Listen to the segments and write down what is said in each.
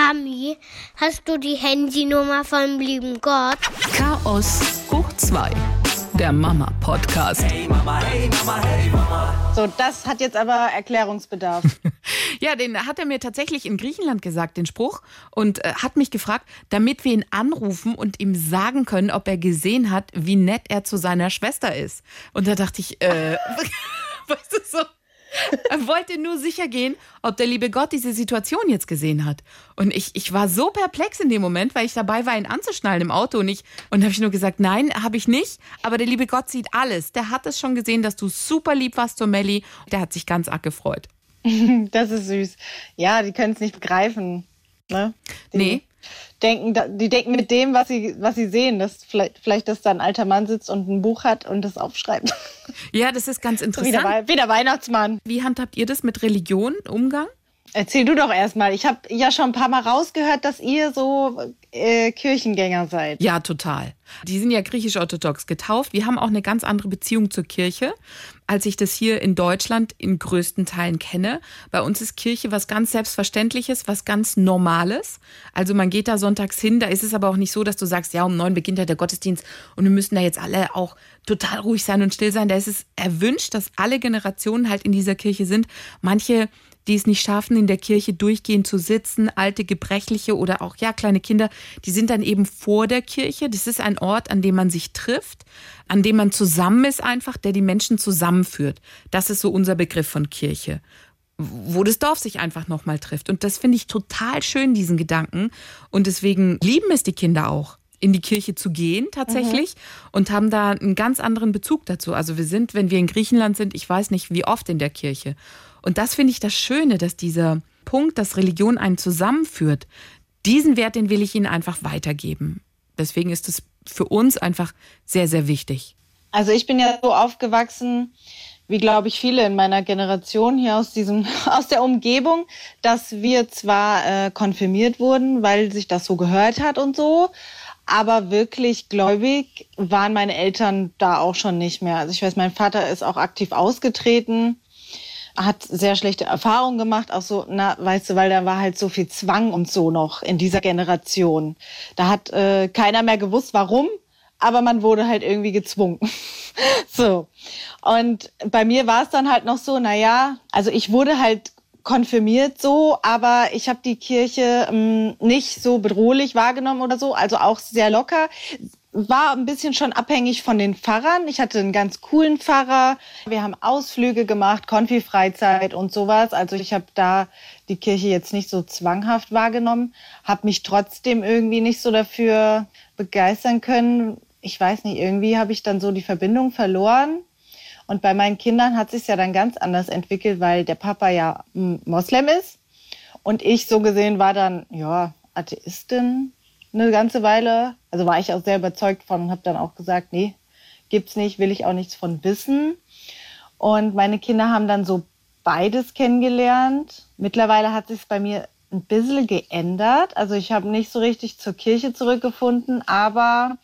Mami, hast du die Handynummer vom lieben Gott? Chaos hoch 2, der Mama-Podcast. Hey Mama, hey Mama, hey Mama. So, das hat jetzt aber Erklärungsbedarf. Ja, den hat er mir tatsächlich in Griechenland gesagt, den Spruch, und äh, hat mich gefragt, damit wir ihn anrufen und ihm sagen können, ob er gesehen hat, wie nett er zu seiner Schwester ist. Und da dachte ich, äh, weißt du so. Er wollte nur sicher gehen, ob der liebe Gott diese Situation jetzt gesehen hat. Und ich, ich war so perplex in dem Moment, weil ich dabei war, ihn anzuschnallen im Auto. Und, ich, und habe ich nur gesagt, nein, habe ich nicht. Aber der liebe Gott sieht alles. Der hat es schon gesehen, dass du super lieb warst zur Melli. Der hat sich ganz arg gefreut. Das ist süß. Ja, die können es nicht begreifen. Ne? Die Nee. Denken, die denken mit dem, was sie, was sie sehen, dass vielleicht, vielleicht, dass da ein alter Mann sitzt und ein Buch hat und das aufschreibt. Ja, das ist ganz So wie, der, interessant. Wie der Weihnachtsmann. Wie handhabt ihr das mit Religion, Umgang? Erzähl du doch erstmal. Ich habe ja schon ein paar Mal rausgehört, dass ihr so äh, Kirchengänger seid. Ja, total. Die sind ja griechisch-orthodox getauft. Wir haben auch eine ganz andere Beziehung zur Kirche, als ich das hier in Deutschland in größten Teilen kenne. Bei uns ist Kirche was ganz Selbstverständliches, was ganz Normales. Also man geht da sonntags hin, da ist es aber auch nicht so, dass du sagst, ja, um neun beginnt ja der Gottesdienst und wir müssen da jetzt alle auch total ruhig sein und still sein. Da ist es erwünscht, dass alle Generationen halt in dieser Kirche sind. Manche die es nicht schaffen, in der Kirche durchgehend zu sitzen, alte, gebrechliche oder auch ja kleine Kinder, die sind dann eben vor der Kirche. Das ist ein Ort, an dem man sich trifft, an dem man zusammen ist einfach, der die Menschen zusammenführt. Das ist so unser Begriff von Kirche wo das Dorf sich einfach nochmal trifft. Und das finde ich total schön, diesen Gedanken. Und deswegen lieben es die Kinder auch, in die Kirche zu gehen tatsächlich und haben da einen ganz anderen Bezug dazu. Also wir sind, wenn wir in Griechenland sind, ich weiß nicht, wie oft in der Kirche. Und das finde ich das Schöne, dass dieser Punkt, dass Religion einen zusammenführt, diesen Wert, den will ich ihnen einfach weitergeben. Deswegen ist es für uns einfach sehr, sehr wichtig. Also ich bin ja so aufgewachsen, wie glaube ich viele in meiner Generation hier aus diesem aus der Umgebung, dass wir zwar äh, konfirmiert wurden, weil sich das so gehört hat und so, aber wirklich gläubig waren meine Eltern da auch schon nicht mehr. Also ich weiß, mein Vater ist auch aktiv ausgetreten, hat sehr schlechte Erfahrungen gemacht, auch so, na, weißt du, weil da war halt so viel Zwang und so noch in dieser Generation. Da hat äh, keiner mehr gewusst, warum, aber man wurde halt irgendwie gezwungen. so. Und bei mir war es dann halt noch so, na ja, also ich wurde halt konfirmiert so, aber ich habe die Kirche ähm, nicht so bedrohlich wahrgenommen oder so, also auch sehr locker. War ein bisschen schon abhängig von den Pfarrern. Ich hatte einen ganz coolen Pfarrer. Wir haben Ausflüge gemacht, Konfi-Freizeit und sowas. Also ich habe da die Kirche jetzt nicht so zwanghaft wahrgenommen, habe mich trotzdem irgendwie nicht so dafür begeistern können. Ich weiß nicht, irgendwie habe ich dann so die Verbindung verloren. Und bei meinen Kindern hat sich ja dann ganz anders entwickelt, weil der Papa ja Moslem ist und ich so gesehen war dann ja Atheistin eine ganze Weile. Also war ich auch sehr überzeugt von und habe dann auch gesagt, nee, gibt's nicht, will ich auch nichts von wissen. Und meine Kinder haben dann so beides kennengelernt. Mittlerweile hat sich bei mir ein bisschen geändert. Also ich habe nicht so richtig zur Kirche zurückgefunden, aber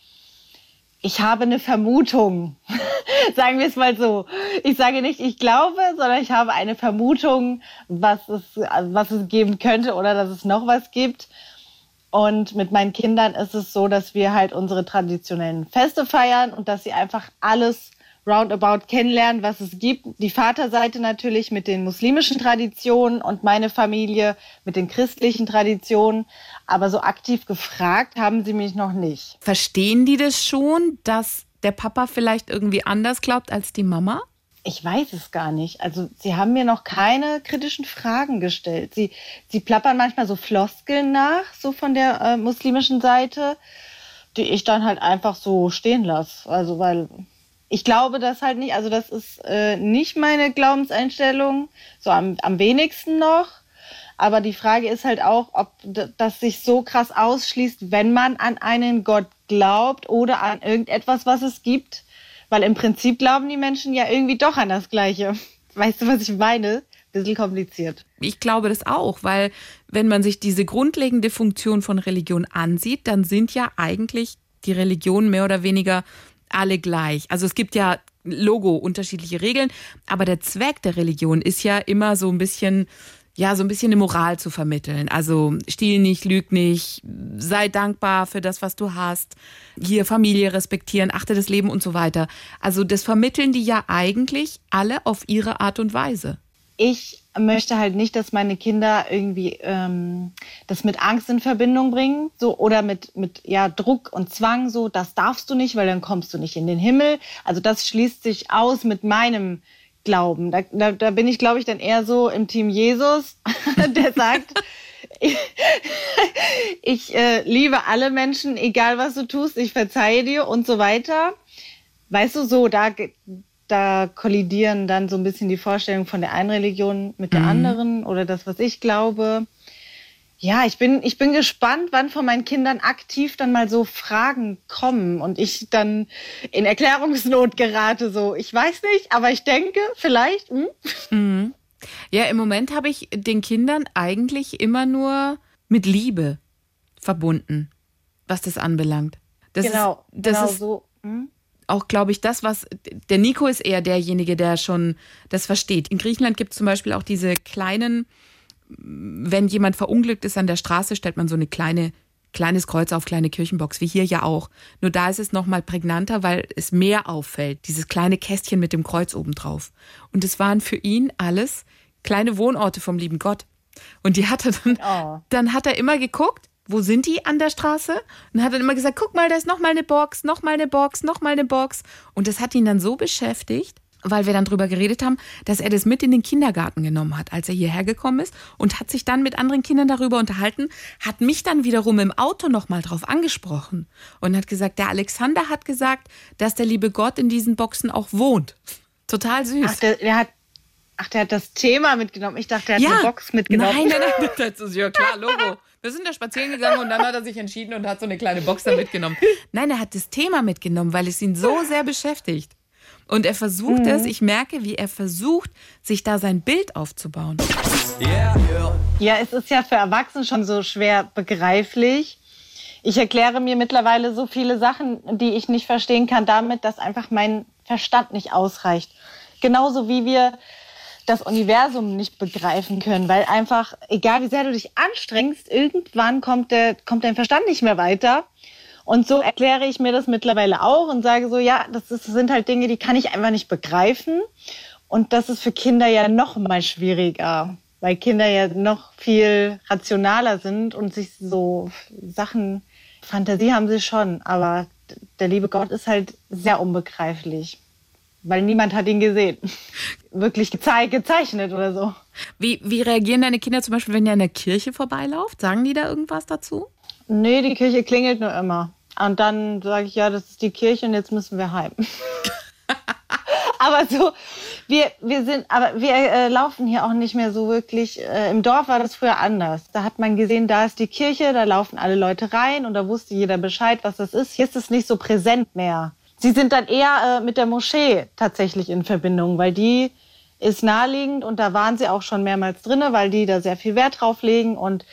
ich habe eine Vermutung. Sagen wir es mal so. Ich sage nicht, ich glaube, sondern ich habe eine Vermutung, was es, was es geben könnte oder dass es noch was gibt. Und mit meinen Kindern ist es so, dass wir halt unsere traditionellen Feste feiern und dass sie einfach alles roundabout kennenlernen, was es gibt. Die Vaterseite natürlich mit den muslimischen Traditionen und meine Familie mit den christlichen Traditionen. Aber so aktiv gefragt haben sie mich noch nicht. Verstehen die das schon, dass der Papa vielleicht irgendwie anders glaubt als die Mama? Ich weiß es gar nicht. Also sie haben mir noch keine kritischen Fragen gestellt. Sie, sie plappern manchmal so Floskeln nach, so von der äh, muslimischen Seite, die ich dann halt einfach so stehen lasse. Also weil ich glaube das halt nicht, also das ist äh, nicht meine Glaubenseinstellung, so am, am wenigsten noch. Aber die Frage ist halt auch, ob das sich so krass ausschließt, wenn man an einen Gott glaubt oder an irgendetwas, was es gibt. Weil im Prinzip glauben die Menschen ja irgendwie doch an das Gleiche. Weißt du, was ich meine? Bisschen kompliziert. Ich glaube das auch, weil wenn man sich diese grundlegende Funktion von Religion ansieht, dann sind ja eigentlich die Religionen mehr oder weniger alle gleich. Also es gibt ja Logo, unterschiedliche Regeln, aber der Zweck der Religion ist ja immer so ein bisschen ja, so ein bisschen eine Moral zu vermitteln. Also stiehl nicht, lüg nicht, sei dankbar für das, was du hast, hier Familie respektieren, achte das Leben und so weiter. Also das vermitteln die ja eigentlich alle auf ihre Art und Weise. Ich möchte halt nicht, dass meine Kinder irgendwie ähm, das mit Angst in Verbindung bringen, so oder mit mit ja Druck und Zwang, so das darfst du nicht, weil dann kommst du nicht in den Himmel. Also das schließt sich aus mit meinem glauben. Da, da, da bin ich, glaube ich, dann eher so im Team Jesus, der sagt, ich, ich äh, liebe alle Menschen, egal was du tust, ich verzeihe dir und so weiter. Weißt du, so, da, da kollidieren dann so ein bisschen die Vorstellungen von der einen Religion mit der mhm. anderen oder das, was ich glaube ja, ich bin, ich bin gespannt, wann von meinen Kindern aktiv dann mal so Fragen kommen und ich dann in Erklärungsnot gerate. So, ich weiß nicht, aber ich denke, vielleicht. Hm? Mhm. Ja, im Moment habe ich den Kindern eigentlich immer nur mit Liebe verbunden, was das anbelangt. Das genau, ist, das genau ist so. Hm? Auch, glaube ich, das, was. Der Nico ist eher derjenige, der schon das versteht. In Griechenland gibt es zum Beispiel auch diese kleinen wenn jemand verunglückt ist an der Straße, stellt man so eine kleine kleines Kreuz auf kleine Kirchenbox, wie hier ja auch. Nur da ist es noch mal prägnanter, weil es mehr auffällt. Dieses kleine Kästchen mit dem Kreuz oben drauf. Und es waren für ihn alles kleine Wohnorte vom lieben Gott. Und die hat er dann, oh. dann hat er immer geguckt, wo sind die an der Straße? Und hat dann immer gesagt, guck mal, da ist noch mal eine Box, noch mal eine Box, noch mal eine Box. Und das hat ihn dann so beschäftigt, weil wir dann drüber geredet haben, dass er das mit in den Kindergarten genommen hat, als er hierher gekommen ist und hat sich dann mit anderen Kindern darüber unterhalten, hat mich dann wiederum im Auto nochmal drauf angesprochen und hat gesagt, der Alexander hat gesagt, dass der liebe Gott in diesen Boxen auch wohnt. Total süß. Ach, der, der hat Ach, der hat das Thema mitgenommen. Ich dachte, er hat ja. eine Box mitgenommen. Nein, nein, nein, das ist ja klar, Logo. Wir sind da spazieren gegangen und dann hat er sich entschieden und hat so eine kleine Box da mitgenommen. Nein, er hat das Thema mitgenommen, weil es ihn so sehr beschäftigt. Und er versucht mhm. es, ich merke, wie er versucht, sich da sein Bild aufzubauen. Yeah. Ja, es ist ja für Erwachsene schon so schwer begreiflich. Ich erkläre mir mittlerweile so viele Sachen, die ich nicht verstehen kann, damit, dass einfach mein Verstand nicht ausreicht. Genauso wie wir das Universum nicht begreifen können, weil einfach, egal wie sehr du dich anstrengst, irgendwann kommt, der, kommt dein Verstand nicht mehr weiter. Und so erkläre ich mir das mittlerweile auch und sage so, ja, das, ist, das sind halt Dinge, die kann ich einfach nicht begreifen. Und das ist für Kinder ja noch mal schwieriger, weil Kinder ja noch viel rationaler sind und sich so Sachen, Fantasie haben sie schon, aber der liebe Gott ist halt sehr unbegreiflich, weil niemand hat ihn gesehen. Wirklich gezei gezeichnet oder so. Wie, wie reagieren deine Kinder zum Beispiel, wenn ihr in der Kirche vorbeilauft? Sagen die da irgendwas dazu? Nee, die Kirche klingelt nur immer. Und dann sage ich, ja, das ist die Kirche und jetzt müssen wir heim. aber so, wir, wir sind, aber wir äh, laufen hier auch nicht mehr so wirklich. Äh, Im Dorf war das früher anders. Da hat man gesehen, da ist die Kirche, da laufen alle Leute rein und da wusste jeder Bescheid, was das ist. Hier ist es nicht so präsent mehr. Sie sind dann eher äh, mit der Moschee tatsächlich in Verbindung, weil die ist naheliegend und da waren sie auch schon mehrmals drinne, weil die da sehr viel Wert drauf legen und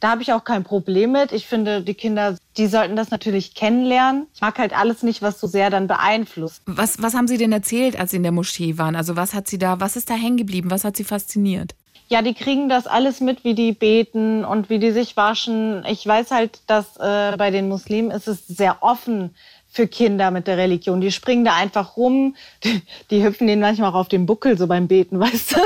da habe ich auch kein Problem mit. Ich finde, die Kinder, die sollten das natürlich kennenlernen. Ich mag halt alles nicht, was so sehr dann beeinflusst. Was, was haben Sie denn erzählt, als Sie in der Moschee waren? Also was hat Sie da, was ist da hängen geblieben? Was hat Sie fasziniert? Ja, die kriegen das alles mit, wie die beten und wie die sich waschen. Ich weiß halt, dass äh, bei den Muslimen ist es sehr offen für Kinder mit der Religion. Die springen da einfach rum, die, die hüpfen denen manchmal auch auf den Buckel so beim Beten, weißt du?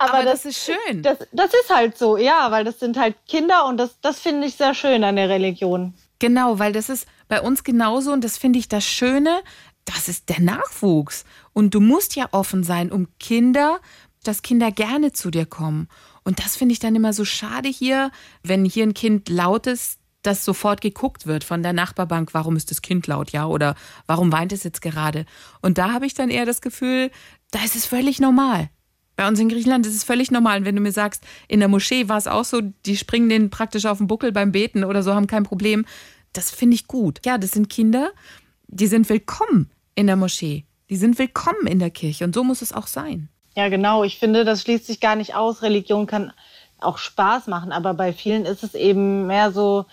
Aber, Aber das, das, ist schön. Das, das ist halt so, ja, weil das sind halt Kinder und das, das finde ich sehr schön an der Religion. Genau, weil das ist bei uns genauso und das finde ich das Schöne, das ist der Nachwuchs. Und du musst ja offen sein, um Kinder, dass Kinder gerne zu dir kommen. Und das finde ich dann immer so schade hier, wenn hier ein Kind laut ist, dass sofort geguckt wird von der Nachbarbank, warum ist das Kind laut, ja, oder warum weint es jetzt gerade? Und da habe ich dann eher das Gefühl, da ist es völlig normal. Bei uns in Griechenland ist es völlig normal. Wenn du mir sagst, in der Moschee war es auch so, die springen den praktisch auf den Buckel beim Beten oder so, haben kein Problem. Das finde ich gut. Ja, das sind Kinder, die sind willkommen in der Moschee. Die sind willkommen in der Kirche. Und so muss es auch sein. Ja, genau. Ich finde, das schließt sich gar nicht aus. Religion kann auch Spaß machen, aber bei vielen ist es eben mehr so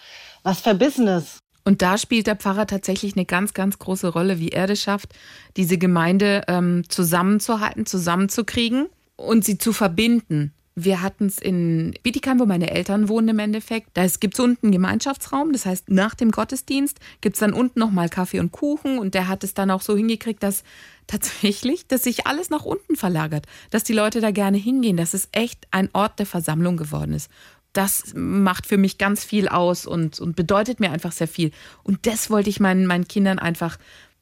was Verbissenes. Und da spielt der Pfarrer tatsächlich eine ganz, ganz große Rolle, wie er das schafft, diese Gemeinde ähm, zusammenzuhalten, zusammenzukriegen und sie zu verbinden. Wir hatten es in Bietigheim, wo meine Eltern wohnen im Endeffekt. Da gibt es unten einen Gemeinschaftsraum. Das heißt, nach dem Gottesdienst gibt es dann unten nochmal Kaffee und Kuchen. Und der hat es dann auch so hingekriegt, dass tatsächlich, dass sich alles nach unten verlagert. Dass die Leute da gerne hingehen. Dass es echt ein Ort der Versammlung geworden ist. Das macht für mich ganz viel aus und, und bedeutet mir einfach sehr viel. Und das wollte ich meinen, meinen Kindern einfach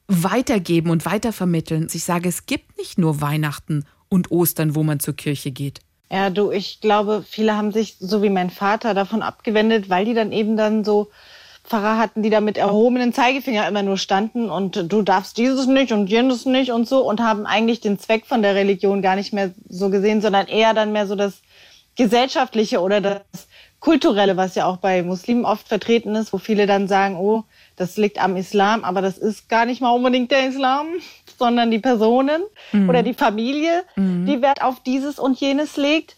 weitergeben und weitervermitteln. Ich sage, es gibt nicht nur Weihnachten und Ostern, wo man zur Kirche geht. Ja, du, ich glaube, viele haben sich, so wie mein Vater, davon abgewendet, weil die dann eben dann so Pfarrer hatten, die da mit erhobenen Zeigefinger immer nur standen und du darfst dieses nicht und jenes nicht und so und haben eigentlich den Zweck von der Religion gar nicht mehr so gesehen, sondern eher dann mehr so das gesellschaftliche oder das kulturelle, was ja auch bei Muslimen oft vertreten ist, wo viele dann sagen, oh, das liegt am Islam, aber das ist gar nicht mal unbedingt der Islam, sondern die Personen mhm. oder die Familie, mhm. die Wert auf dieses und jenes legt.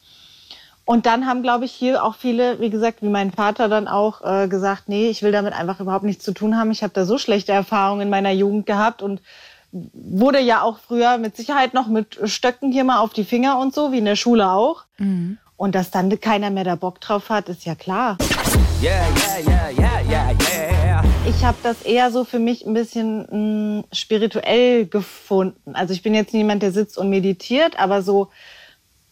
Und dann haben, glaube ich, hier auch viele, wie gesagt, wie mein Vater dann auch äh, gesagt, nee, ich will damit einfach überhaupt nichts zu tun haben. Ich habe da so schlechte Erfahrungen in meiner Jugend gehabt und wurde ja auch früher mit Sicherheit noch mit Stöcken hier mal auf die Finger und so, wie in der Schule auch. Mhm. Und dass dann keiner mehr da Bock drauf hat, ist ja klar. Yeah, yeah, yeah, yeah, yeah, Ich habe das eher so für mich ein bisschen mh, mm, spirituell gefunden. Also ich bin jetzt niemand, der sitzt und meditiert, aber so,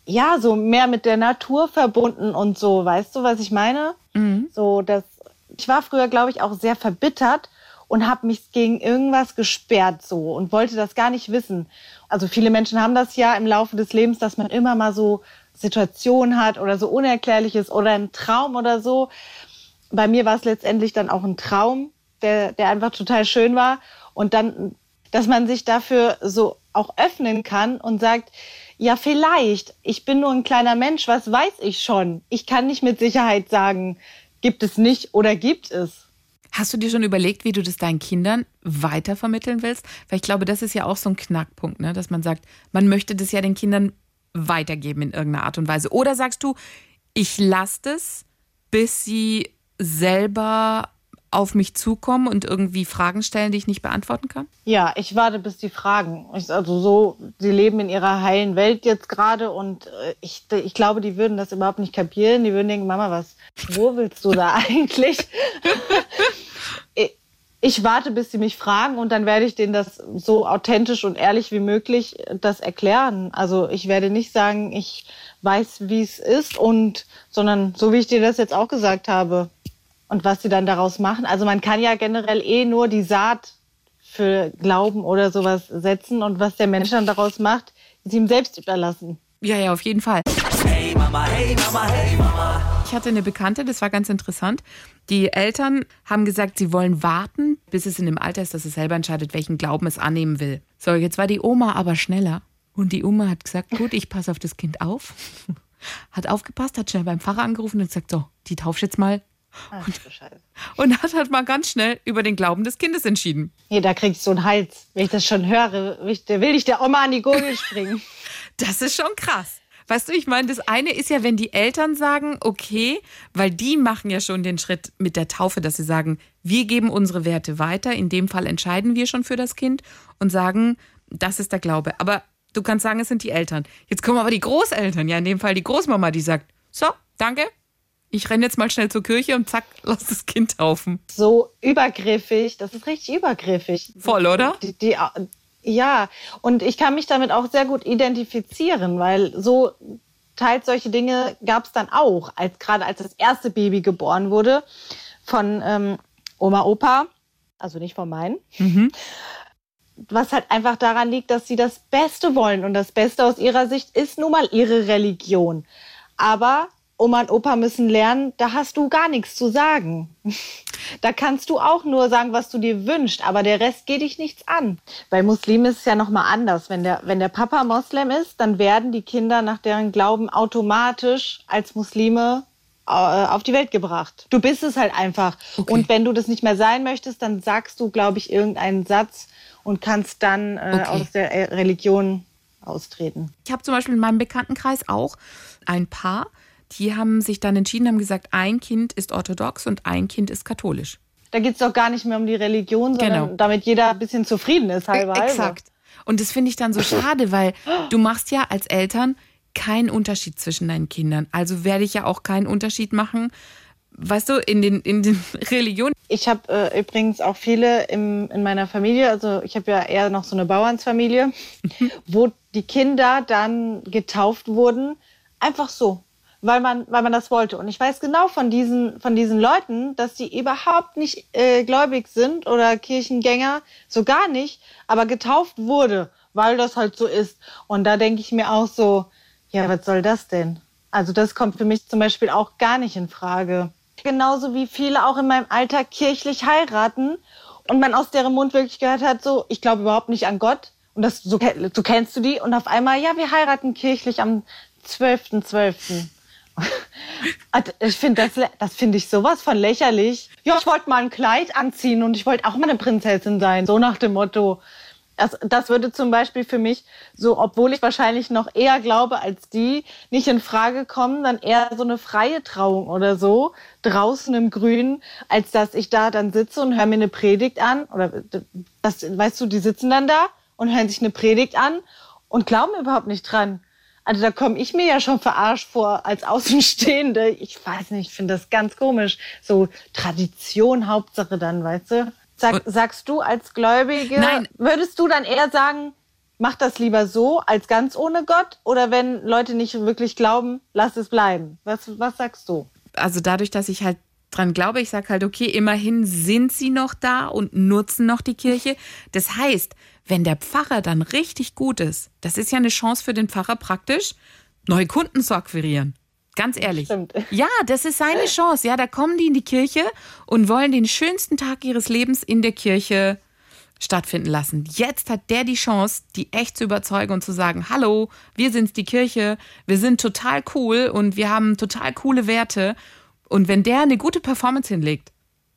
ja, so mehr mit der Natur verbunden und so, weißt du, was ich meine? Mhm. So, das, ich war früher, glaube ich, auch sehr verbittert und habe mich gegen irgendwas gesperrt so und wollte das gar nicht wissen. Also viele Menschen haben das ja im Laufe des Lebens, dass man immer mal so Situation hat oder so Unerklärliches oder ein Traum oder so. Bei mir war es letztendlich dann auch ein Traum, der, der einfach total schön war. Und dann, dass man sich dafür so auch öffnen kann und sagt, ja, vielleicht, ich bin nur ein kleiner Mensch, was weiß ich schon? Ich kann nicht mit Sicherheit sagen, gibt es nicht oder gibt es. Hast du dir schon überlegt, wie du das deinen Kindern weitervermitteln willst? Weil ich glaube, das ist ja auch so ein Knackpunkt, ne? dass man sagt, man möchte das ja den Kindern weitergeben in irgendeiner Art und Weise? Oder sagst du, ich lasse es, bis sie selber auf mich zukommen und irgendwie Fragen stellen, die ich nicht beantworten kann? Ja, ich warte, bis die fragen. Also so, sie leben in ihrer heilen Welt jetzt gerade und äh, ich, ich glaube, die würden das überhaupt nicht kapieren. Die würden denken, Mama, was, wo willst du da eigentlich? ich warte, bis sie mich fragen und dann werde ich denen das so authentisch und ehrlich wie möglich äh, das erklären. Also ich werde nicht sagen, ich weiß, wie es ist und, sondern so wie ich dir das jetzt auch gesagt habe und was sie dann daraus machen. Also man kann ja generell eh nur die Saat für Glauben oder sowas setzen und was der Mensch dann daraus macht, ist ihm selbst überlassen. Ja, ja, auf jeden Fall. Hey Mama, hey Mama, hey Mama. Ich hatte eine Bekannte, das war ganz interessant. Die Eltern haben gesagt, sie wollen warten, bis es in dem Alter ist, dass es selber entscheidet, welchen Glauben es annehmen will. So, jetzt war die Oma aber schneller. Und die Oma hat gesagt, gut, ich passe auf das Kind auf. Hat aufgepasst, hat schnell beim Pfarrer angerufen und gesagt, so, die taufst jetzt mal. Ach, und, und, hat halt mal ganz schnell über den Glauben des Kindes entschieden. Nee, da krieg ich so einen Hals. Wenn ich das schon höre, will ich der Oma an die Gurgel springen. das ist schon krass. Weißt du, ich meine, das eine ist ja, wenn die Eltern sagen, okay, weil die machen ja schon den Schritt mit der Taufe, dass sie sagen, wir geben unsere Werte weiter. In dem Fall entscheiden wir schon für das Kind und sagen, das ist der Glaube. Aber du kannst sagen, es sind die Eltern. Jetzt kommen aber die Großeltern, ja, in dem Fall die Großmama, die sagt, so, danke, ich renne jetzt mal schnell zur Kirche und zack, lass das Kind taufen. So übergriffig, das ist richtig übergriffig. Voll, oder? Die, die, ja, und ich kann mich damit auch sehr gut identifizieren, weil so teils solche Dinge gab es dann auch, als gerade als das erste Baby geboren wurde von ähm, Oma Opa, also nicht von meinen. Mhm. Was halt einfach daran liegt, dass sie das Beste wollen und das Beste aus ihrer Sicht ist nun mal ihre Religion. Aber Oma und Opa müssen lernen, da hast du gar nichts zu sagen. Da kannst du auch nur sagen, was du dir wünschst, aber der Rest geht dich nichts an. Bei Muslimen ist es ja nochmal anders. Wenn der, wenn der Papa Moslem ist, dann werden die Kinder nach deren Glauben automatisch als Muslime äh, auf die Welt gebracht. Du bist es halt einfach. Okay. Und wenn du das nicht mehr sein möchtest, dann sagst du, glaube ich, irgendeinen Satz und kannst dann äh, okay. aus der Religion austreten. Ich habe zum Beispiel in meinem Bekanntenkreis auch ein Paar, die haben sich dann entschieden, haben gesagt, ein Kind ist orthodox und ein Kind ist katholisch. Da geht es doch gar nicht mehr um die Religion, sondern genau. damit jeder ein bisschen zufrieden ist, halber Exakt. Und das finde ich dann so schade, weil du machst ja als Eltern keinen Unterschied zwischen deinen Kindern. Also werde ich ja auch keinen Unterschied machen, weißt du, in den, in den Religionen. Ich habe äh, übrigens auch viele im, in meiner Familie, also ich habe ja eher noch so eine Bauernsfamilie, wo die Kinder dann getauft wurden, einfach so, weil man, weil man das wollte. Und ich weiß genau von diesen, von diesen Leuten, dass die überhaupt nicht äh, gläubig sind oder Kirchengänger, so gar nicht, aber getauft wurde, weil das halt so ist. Und da denke ich mir auch so, ja, was soll das denn? Also das kommt für mich zum Beispiel auch gar nicht in Frage. Genauso wie viele auch in meinem Alter kirchlich heiraten und man aus deren Mund wirklich gehört hat, so, ich glaube überhaupt nicht an Gott. Und das, so, so kennst du die. Und auf einmal, ja, wir heiraten kirchlich am 12.12. Ich finde das, das finde ich sowas von lächerlich. Ja, ich wollte mal ein Kleid anziehen und ich wollte auch mal eine Prinzessin sein, so nach dem Motto. Das, das würde zum Beispiel für mich so, obwohl ich wahrscheinlich noch eher glaube als die, nicht in Frage kommen, dann eher so eine freie Trauung oder so draußen im Grün, als dass ich da dann sitze und höre mir eine Predigt an. Oder das, weißt du, die sitzen dann da und hören sich eine Predigt an und glauben überhaupt nicht dran. Also da komme ich mir ja schon verarscht vor als Außenstehende. Ich weiß nicht, ich finde das ganz komisch. So Tradition Hauptsache dann, weißt du? Sag, sagst du als Gläubige, Nein. würdest du dann eher sagen, mach das lieber so als ganz ohne Gott? Oder wenn Leute nicht wirklich glauben, lass es bleiben? Was, was sagst du? Also dadurch, dass ich halt dran glaube, ich sage halt, okay, immerhin sind sie noch da und nutzen noch die Kirche. Das heißt, wenn der Pfarrer dann richtig gut ist, das ist ja eine Chance für den Pfarrer praktisch, neue Kunden zu akquirieren. Ganz ehrlich. Stimmt. Ja, das ist seine Chance. Ja, da kommen die in die Kirche und wollen den schönsten Tag ihres Lebens in der Kirche stattfinden lassen. Jetzt hat der die Chance, die echt zu überzeugen und zu sagen, hallo, wir sind's die Kirche, wir sind total cool und wir haben total coole Werte. Und wenn der eine gute Performance hinlegt,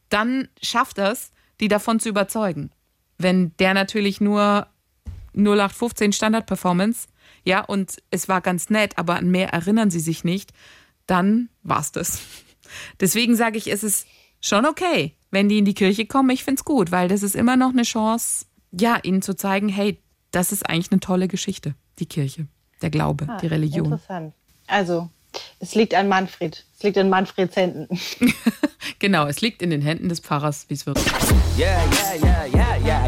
dann schafft das, die davon zu überzeugen. Wenn der natürlich nur 0815 Standard-Performance, ja, und es war ganz nett, aber an mehr erinnern sie sich nicht, dann war's das. Deswegen sage ich, es ist schon okay, wenn die in die Kirche kommen. Ich find's gut, weil das ist immer noch eine Chance, ja, ihnen zu zeigen, hey, das ist eigentlich eine tolle Geschichte, die Kirche, der Glaube, Ah, die Religion. Interessant. Also, es liegt an Manfred. Es liegt in Manfreds Händen. Genau, es liegt in den Händen des Pfarrers, wie es wird. Yeah, yeah, yeah, yeah, yeah,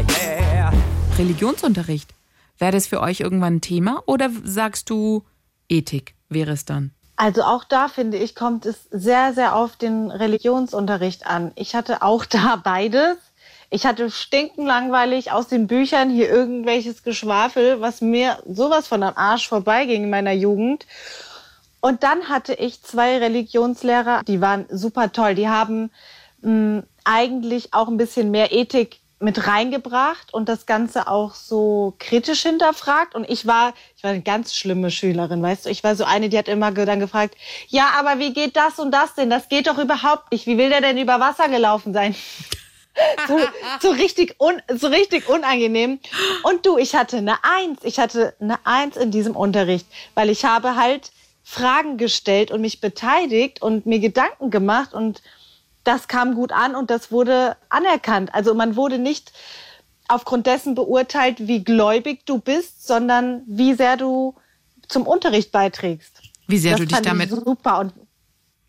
yeah. Religionsunterricht, wäre das für euch irgendwann ein Thema oder sagst du Ethik wäre es dann? Also auch da finde ich, kommt es sehr, sehr auf den Religionsunterricht an. Ich hatte auch da beides. Ich hatte stinkenlangweilig aus den Büchern hier irgendwelches Geschwafel, was mir sowas von am Arsch vorbeiging in meiner Jugend. Und dann hatte ich zwei Religionslehrer, die waren super toll. Die haben mh, eigentlich auch ein bisschen mehr Ethik mit reingebracht und das Ganze auch so kritisch hinterfragt. Und ich war, ich war eine ganz schlimme Schülerin, weißt du. Ich war so eine, die hat immer dann gefragt, ja, aber wie geht das und das denn? Das geht doch überhaupt nicht. Wie will der denn über Wasser gelaufen sein? so, so richtig un, so richtig unangenehm. Und du, ich hatte eine Eins. Ich hatte eine Eins in diesem Unterricht, weil ich habe halt Fragen gestellt und mich beteiligt und mir Gedanken gemacht und das kam gut an und das wurde anerkannt. Also man wurde nicht aufgrund dessen beurteilt, wie gläubig du bist, sondern wie sehr du zum Unterricht beiträgst. Wie sehr das du dich damit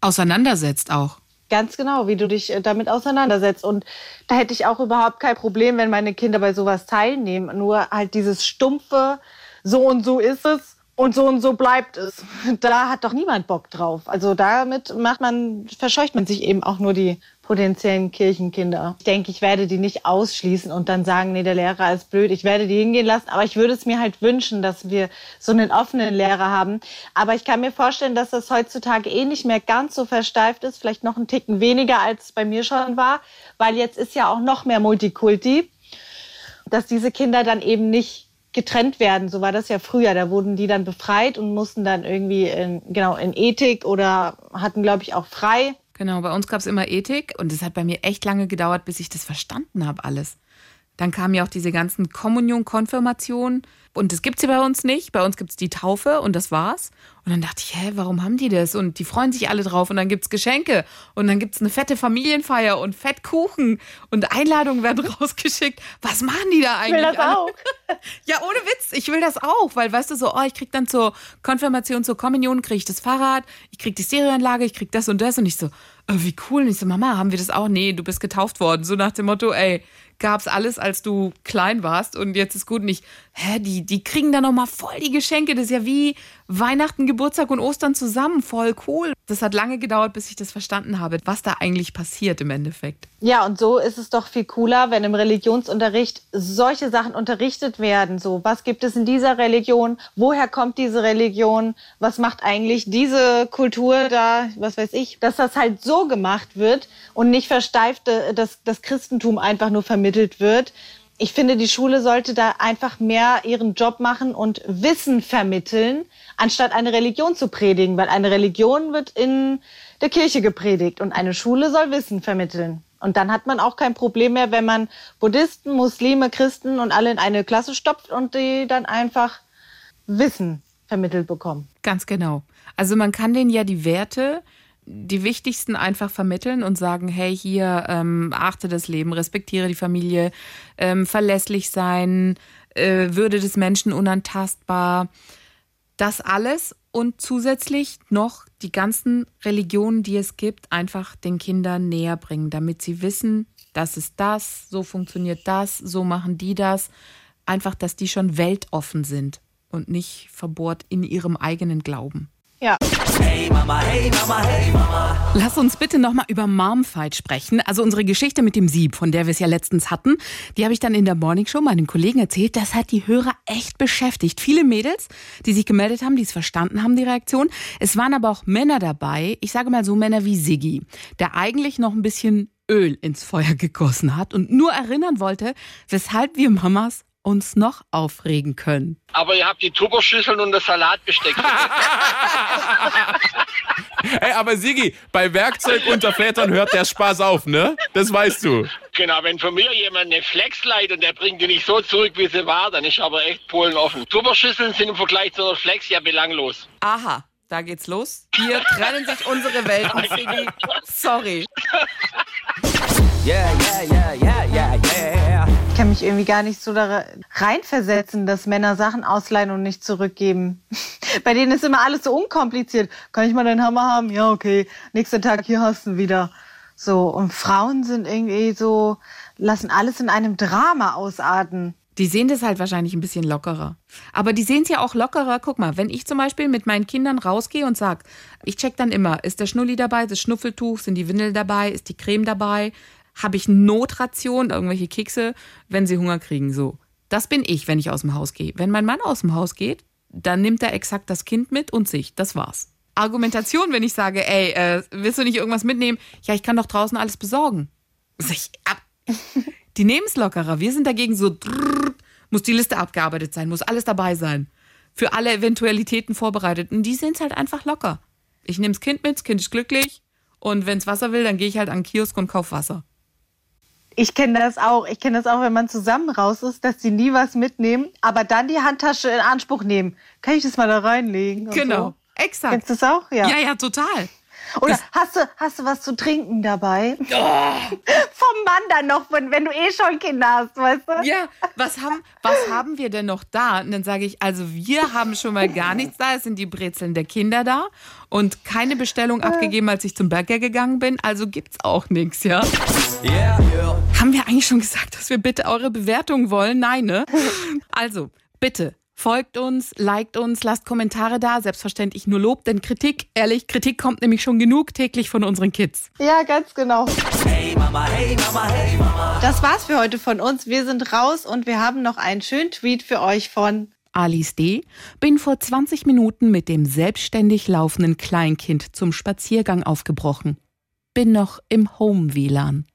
auseinandersetzt auch. Ganz genau, wie du dich äh, damit auseinandersetzt. Und da hätte ich auch überhaupt kein Problem, wenn meine Kinder bei sowas teilnehmen. Nur halt dieses stumpfe, so und so ist es und so und so bleibt es. Da hat doch niemand Bock drauf. Also damit macht man, verscheucht man sich eben auch nur die potenziellen Kirchenkinder. Ich denke, ich werde die nicht ausschließen und dann sagen, nee, der Lehrer ist blöd. Ich werde die hingehen lassen, aber ich würde es mir halt wünschen, dass wir so einen offenen Lehrer haben. Aber ich kann mir vorstellen, dass das heutzutage eh nicht mehr ganz so versteift ist, vielleicht noch einen Ticken weniger, als es bei mir schon war, weil jetzt ist ja auch noch mehr Multikulti, dass diese Kinder dann eben nicht getrennt werden. So war das ja früher. Da wurden die dann befreit und mussten dann irgendwie in, genau in Ethik oder hatten, glaube ich, auch frei. Genau, bei uns gab es immer Ethik und es hat bei mir echt lange gedauert, bis ich das verstanden habe alles. Dann kamen ja auch diese ganzen Kommunion, Konfirmation, Und das gibt's hier bei uns nicht. Bei uns gibt's die Taufe und das war's. Und dann dachte ich, hä, warum haben die das? Und die freuen sich alle drauf und dann gibt's Geschenke und dann gibt's eine fette Familienfeier und Fettkuchen und Einladungen werden rausgeschickt. Was machen die da eigentlich? Ich will das auch. Ja, ohne Witz, ich will das auch, weil weißt du so, oh, ich krieg dann zur Konfirmation, zur Kommunion, krieg ich das Fahrrad, ich krieg die Stereoanlage, ich krieg das und das und ich so, äh, wie cool. Und ich so, Mama, haben wir das auch? Nee, du bist getauft worden. So nach dem Motto, ey, gab's alles, als du klein warst und jetzt ist gut nicht. Hä, die, die kriegen da nochmal voll die Geschenke. Das ist ja wie Weihnachten, Geburtstag und Ostern zusammen. Voll cool. Das hat lange gedauert, bis ich das verstanden habe, was da eigentlich passiert im Endeffekt. Ja, und so ist es doch viel cooler, wenn im Religionsunterricht solche Sachen unterrichtet werden. So, was gibt es in dieser Religion? Woher kommt diese Religion? Was macht eigentlich diese Kultur da? Was weiß ich? Dass das halt so gemacht wird und nicht versteift, äh, dass das Christentum einfach nur vermittelt wird. Ich finde, die Schule sollte da einfach mehr ihren Job machen und Wissen vermitteln, anstatt eine Religion zu predigen, weil eine Religion wird in der Kirche gepredigt und eine Schule soll Wissen vermitteln. Und dann hat man auch kein Problem mehr, wenn man Buddhisten, Muslime, Christen und alle in eine Klasse stopft und die dann einfach Wissen vermittelt bekommen. Ganz genau. Also man kann denen ja die Werte, die wichtigsten einfach vermitteln und sagen, hey, hier ähm, achte das Leben, respektiere die Familie, ähm, verlässlich sein, äh, Würde des Menschen unantastbar. Das alles und zusätzlich noch die ganzen Religionen, die es gibt, einfach den Kindern näher bringen, damit sie wissen, das ist das, so funktioniert das, so machen die das. Einfach, dass die schon weltoffen sind und nicht verbohrt in ihrem eigenen Glauben. Ja. Hey Mama, hey Mama, hey Mama. Lass uns bitte nochmal über Momfight sprechen. Also unsere Geschichte mit dem Sieb, von der wir es ja letztens hatten, die habe ich dann in der Morningshow meinen Kollegen erzählt. Das hat die Hörer echt beschäftigt. Viele Mädels, die sich gemeldet haben, die es verstanden haben, die Reaktion. Es waren aber auch Männer dabei, ich sage mal so Männer wie Siggi, der eigentlich noch ein bisschen Öl ins Feuer gegossen hat und nur erinnern wollte, weshalb wir Mamas uns noch aufregen können. Aber ihr habt die Tupperschüsseln und das Salatbesteck. Ey, aber Sigi, bei Werkzeug unter Vätern hört der Spaß auf, ne? Das weißt du. genau, wenn von mir jemand eine Flex leiht und der bringt die nicht so zurück, wie sie war, dann ist aber echt Polen offen. Tupperschüsseln sind im Vergleich zu einer Flex ja belanglos. Aha, da geht's los. Hier trennen sich unsere Welten, Siggi. Sorry. Yeah, yeah, yeah, yeah, yeah, yeah. Ich kann mich irgendwie gar nicht so da reinversetzen, dass Männer Sachen ausleihen und nicht zurückgeben. Bei denen ist immer alles so unkompliziert. Kann ich mal den Hammer haben? Ja, okay. Nächsten Tag, hier hast du ihn wieder. So. Und Frauen sind irgendwie so, lassen alles in einem Drama ausarten. Die sehen das halt wahrscheinlich ein bisschen lockerer. Aber die sehen es ja auch lockerer. Guck mal, wenn ich zum Beispiel mit meinen Kindern rausgehe und sag, ich check dann immer, ist der Schnulli dabei, das Schnuffeltuch, sind die Windel dabei, ist die Creme dabei, habe ich Notration, irgendwelche Kekse, wenn sie Hunger kriegen, so. Das bin ich, wenn ich aus dem Haus gehe. Wenn mein Mann aus dem Haus geht, dann nimmt er exakt das Kind mit und sich. Das war's. Argumentation, wenn ich sage, ey, äh, willst du nicht irgendwas mitnehmen? Ja, ich kann doch draußen alles besorgen. Sag ich, ab. Die nehmen es lockerer. Wir sind dagegen so, drrr, muss die Liste abgearbeitet sein, muss alles dabei sein. Für alle Eventualitäten vorbereitet. Und die sehen es halt einfach locker. Ich nehme das Kind mit, das Kind ist glücklich. Und wenn's Wasser will, dann gehe ich halt an den Kiosk und kauf Wasser. Ich kenne das auch. Ich kenne das auch, wenn man zusammen raus ist, dass die nie was mitnehmen, aber dann die Handtasche in Anspruch nehmen. Kann ich das mal da reinlegen? Genau. So. Exakt. Kennst du das auch? Ja. Ja, ja, total. Oder hast du, hast du was zu trinken dabei? Vom Mann dann noch, wenn, wenn du eh schon Kinder hast, weißt du? Ja, was haben, was haben wir denn noch da? Und dann sage ich, also wir haben schon mal gar nichts da. Es sind die Brezeln der Kinder da und keine Bestellung abgegeben, als ich zum Bäcker gegangen bin. Also gibt's auch nichts, ja? Yeah, yeah. Haben wir eigentlich schon gesagt, dass wir bitte eure Bewertung wollen? Nein, ne? Also, bitte. Folgt uns, liked uns, lasst Kommentare da, selbstverständlich nur Lob, denn Kritik, ehrlich, Kritik kommt nämlich schon genug täglich von unseren Kids. Ja, ganz genau. Hey Mama, hey Mama, hey Mama. Das war's für heute von uns. Wir sind raus und wir haben noch einen schönen Tweet für euch von Alice D. Bin vor 20 Minuten mit dem selbstständig laufenden Kleinkind zum Spaziergang aufgebrochen. Bin noch im Home-WLAN.